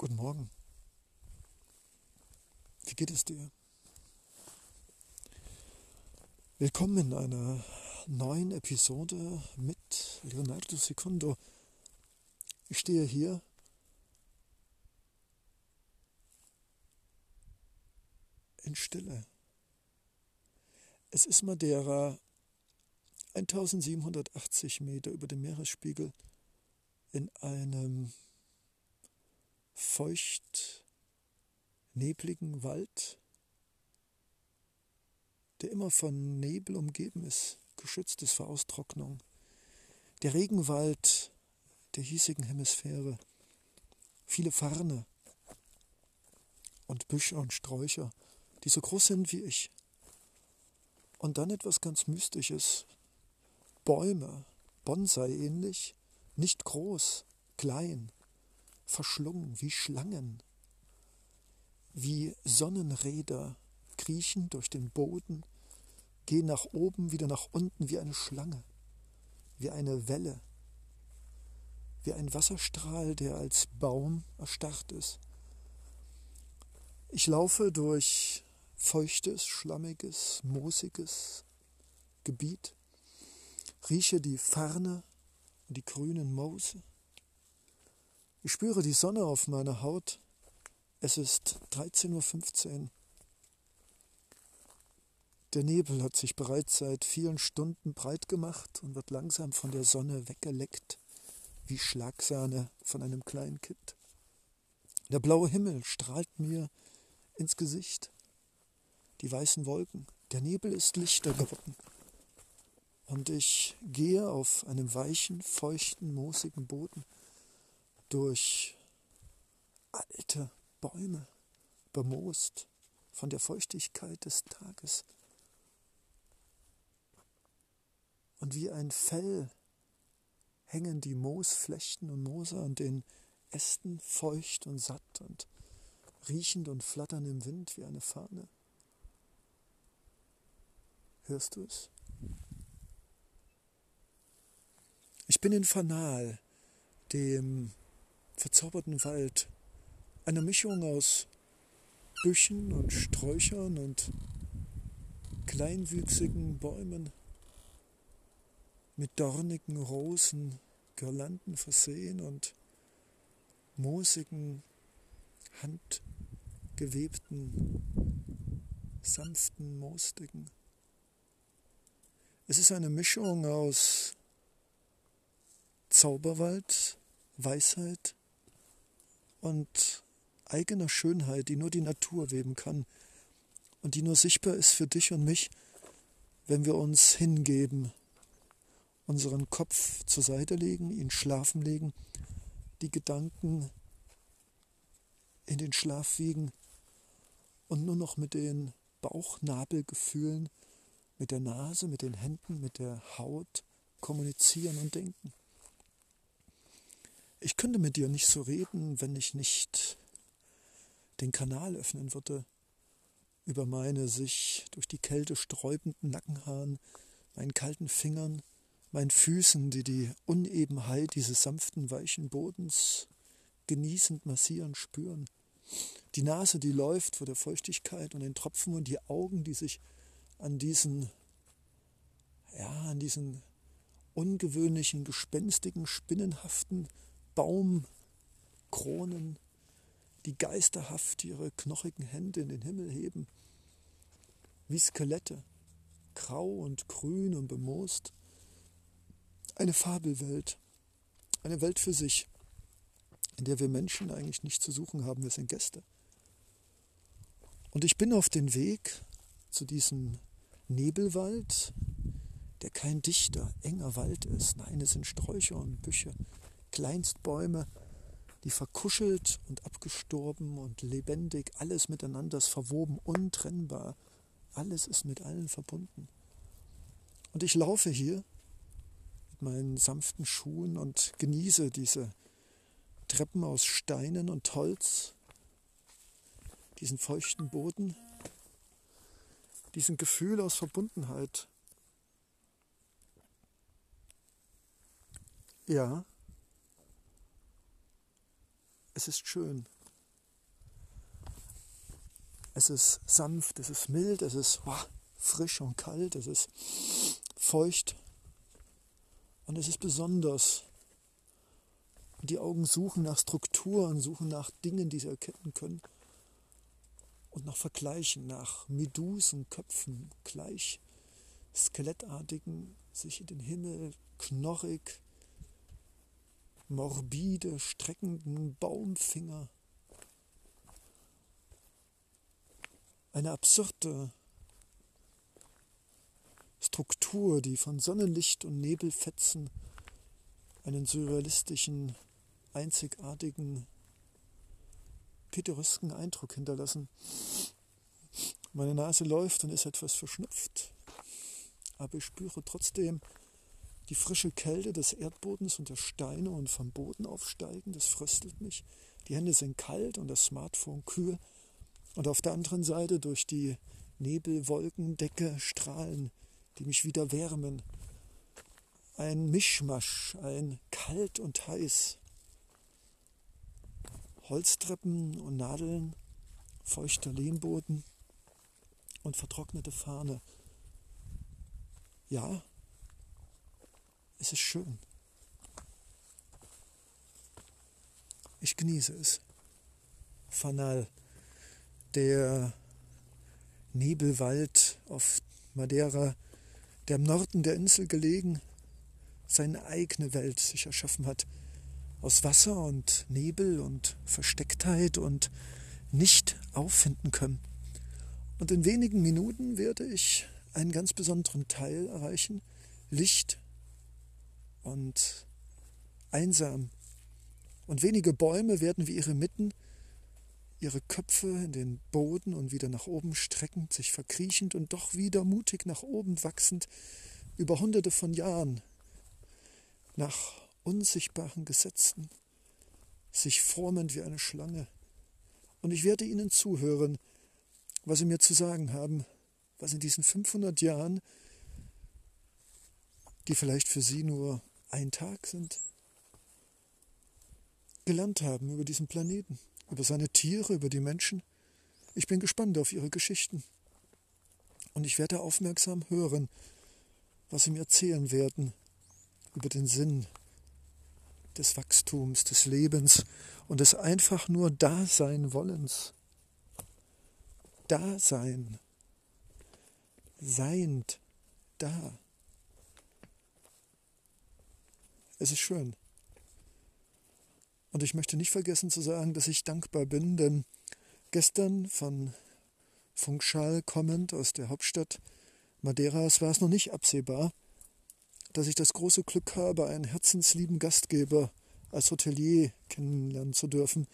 Guten Morgen. Wie geht es dir? Willkommen in einer neuen Episode mit Leonardo Secondo. Ich stehe hier in Stille. Es ist Madeira, 1780 Meter über dem Meeresspiegel in einem feucht nebligen Wald, der immer von Nebel umgeben ist, geschützt ist vor Austrocknung. Der Regenwald der hiesigen Hemisphäre. Viele Farne und Büsche und Sträucher, die so groß sind wie ich. Und dann etwas ganz Mystisches. Bäume, Bonsai ähnlich, nicht groß, klein, verschlungen wie Schlangen, wie Sonnenräder kriechen durch den Boden, gehen nach oben, wieder nach unten wie eine Schlange, wie eine Welle, wie ein Wasserstrahl, der als Baum erstarrt ist. Ich laufe durch feuchtes, schlammiges, moosiges Gebiet, rieche die Farne und die grünen Moose, ich spüre die Sonne auf meiner Haut. Es ist 13.15 Uhr. Der Nebel hat sich bereits seit vielen Stunden breit gemacht und wird langsam von der Sonne weggeleckt, wie Schlagsahne von einem kleinen Kind. Der blaue Himmel strahlt mir ins Gesicht. Die weißen Wolken, der Nebel ist lichter geworden. Und ich gehe auf einem weichen, feuchten, moosigen Boden durch alte Bäume bemoost von der Feuchtigkeit des Tages. Und wie ein Fell hängen die Moosflechten und Moose an den Ästen feucht und satt und riechend und flattern im Wind wie eine Fahne. Hörst du es? Ich bin in Fanal, dem verzauberten Wald, eine Mischung aus Büschen und Sträuchern und kleinwüchsigen Bäumen, mit dornigen Rosen, Girlanden versehen und moosigen, handgewebten, sanften Moosdicken. Es ist eine Mischung aus Zauberwald, Weisheit und eigener Schönheit, die nur die Natur weben kann und die nur sichtbar ist für dich und mich, wenn wir uns hingeben, unseren Kopf zur Seite legen, ihn schlafen legen, die Gedanken in den Schlaf wiegen und nur noch mit den Bauchnabelgefühlen, mit der Nase, mit den Händen, mit der Haut kommunizieren und denken. Ich könnte mit dir nicht so reden, wenn ich nicht den Kanal öffnen würde über meine sich durch die Kälte sträubenden Nackenhaaren, meinen kalten Fingern, meinen Füßen, die die Unebenheit dieses sanften, weichen Bodens genießend massieren spüren. Die Nase, die läuft vor der Feuchtigkeit und den Tropfen und die Augen, die sich an diesen, ja, an diesen ungewöhnlichen, gespenstigen, spinnenhaften Baumkronen, die geisterhaft ihre knochigen Hände in den Himmel heben, wie Skelette, grau und grün und bemoost. Eine Fabelwelt, eine Welt für sich, in der wir Menschen eigentlich nichts zu suchen haben, wir sind Gäste. Und ich bin auf dem Weg zu diesem Nebelwald, der kein dichter, enger Wald ist. Nein, es sind Sträucher und Büsche, Kleinstbäume, die verkuschelt und abgestorben und lebendig, alles miteinander ist verwoben, untrennbar. Alles ist mit allen verbunden. Und ich laufe hier mit meinen sanften Schuhen und genieße diese Treppen aus Steinen und Holz, diesen feuchten Boden, diesen Gefühl aus Verbundenheit. Ja, es ist schön. Es ist sanft, es ist mild, es ist wow, frisch und kalt, es ist feucht und es ist besonders. Die Augen suchen nach Strukturen, suchen nach Dingen, die sie erkennen können und nach Vergleichen, nach Medusenköpfen, gleich skelettartigen, sich in den Himmel knorrig, morbide, streckenden Baumfinger. Eine absurde Struktur, die von Sonnenlicht und Nebelfetzen einen surrealistischen, einzigartigen, pittoresken Eindruck hinterlassen. Meine Nase läuft und ist etwas verschnupft, aber ich spüre trotzdem die frische Kälte des Erdbodens und der Steine und vom Boden aufsteigen. Das fröstelt mich. Die Hände sind kalt und das Smartphone kühl. Und auf der anderen Seite durch die Nebelwolkendecke strahlen die mich wieder wärmen. Ein Mischmasch, ein kalt und heiß. Holztreppen und Nadeln, feuchter Lehmboden und vertrocknete Fahne. Ja, es ist schön. Ich genieße es. Fanal, der Nebelwald auf Madeira der im Norden der Insel gelegen seine eigene Welt sich erschaffen hat, aus Wasser und Nebel und Verstecktheit und nicht auffinden können. Und in wenigen Minuten werde ich einen ganz besonderen Teil erreichen, Licht und einsam. Und wenige Bäume werden wie ihre Mitten ihre Köpfe in den Boden und wieder nach oben streckend, sich verkriechend und doch wieder mutig nach oben wachsend, über hunderte von Jahren, nach unsichtbaren Gesetzen, sich formend wie eine Schlange. Und ich werde ihnen zuhören, was sie mir zu sagen haben, was in diesen 500 Jahren, die vielleicht für sie nur ein Tag sind, gelernt haben über diesen Planeten über seine Tiere, über die Menschen. Ich bin gespannt auf ihre Geschichten. Und ich werde aufmerksam hören, was sie mir erzählen werden über den Sinn des Wachstums, des Lebens und des einfach nur Dasein wollens. Dasein. Seiend. Da. Es ist schön. Und ich möchte nicht vergessen zu sagen, dass ich dankbar bin, denn gestern von Funkschal kommend aus der Hauptstadt Madeiras war es noch nicht absehbar, dass ich das große Glück habe, einen herzenslieben Gastgeber als Hotelier kennenlernen zu dürfen,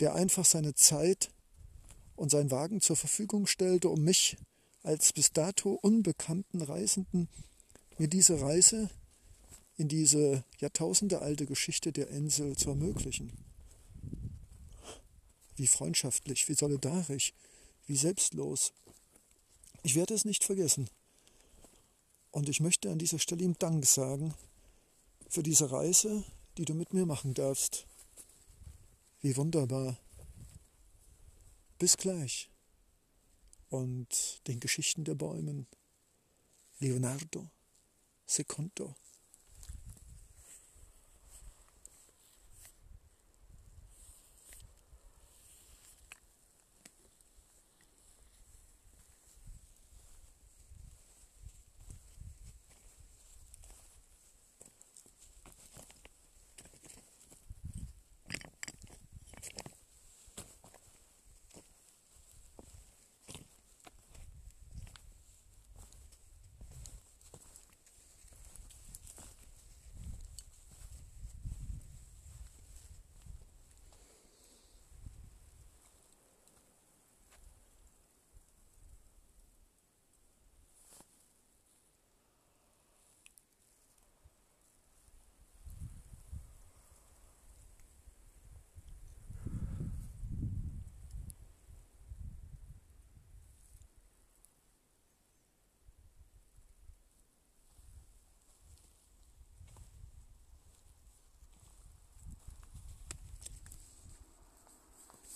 der einfach seine Zeit und seinen Wagen zur Verfügung stellte, um mich als bis dato unbekannten Reisenden mir diese Reise in diese jahrtausendealte Geschichte der Insel zu ermöglichen. Wie freundschaftlich, wie solidarisch, wie selbstlos. Ich werde es nicht vergessen. Und ich möchte an dieser Stelle ihm Dank sagen für diese Reise, die du mit mir machen darfst. Wie wunderbar. Bis gleich. Und den Geschichten der Bäumen. Leonardo Secondo.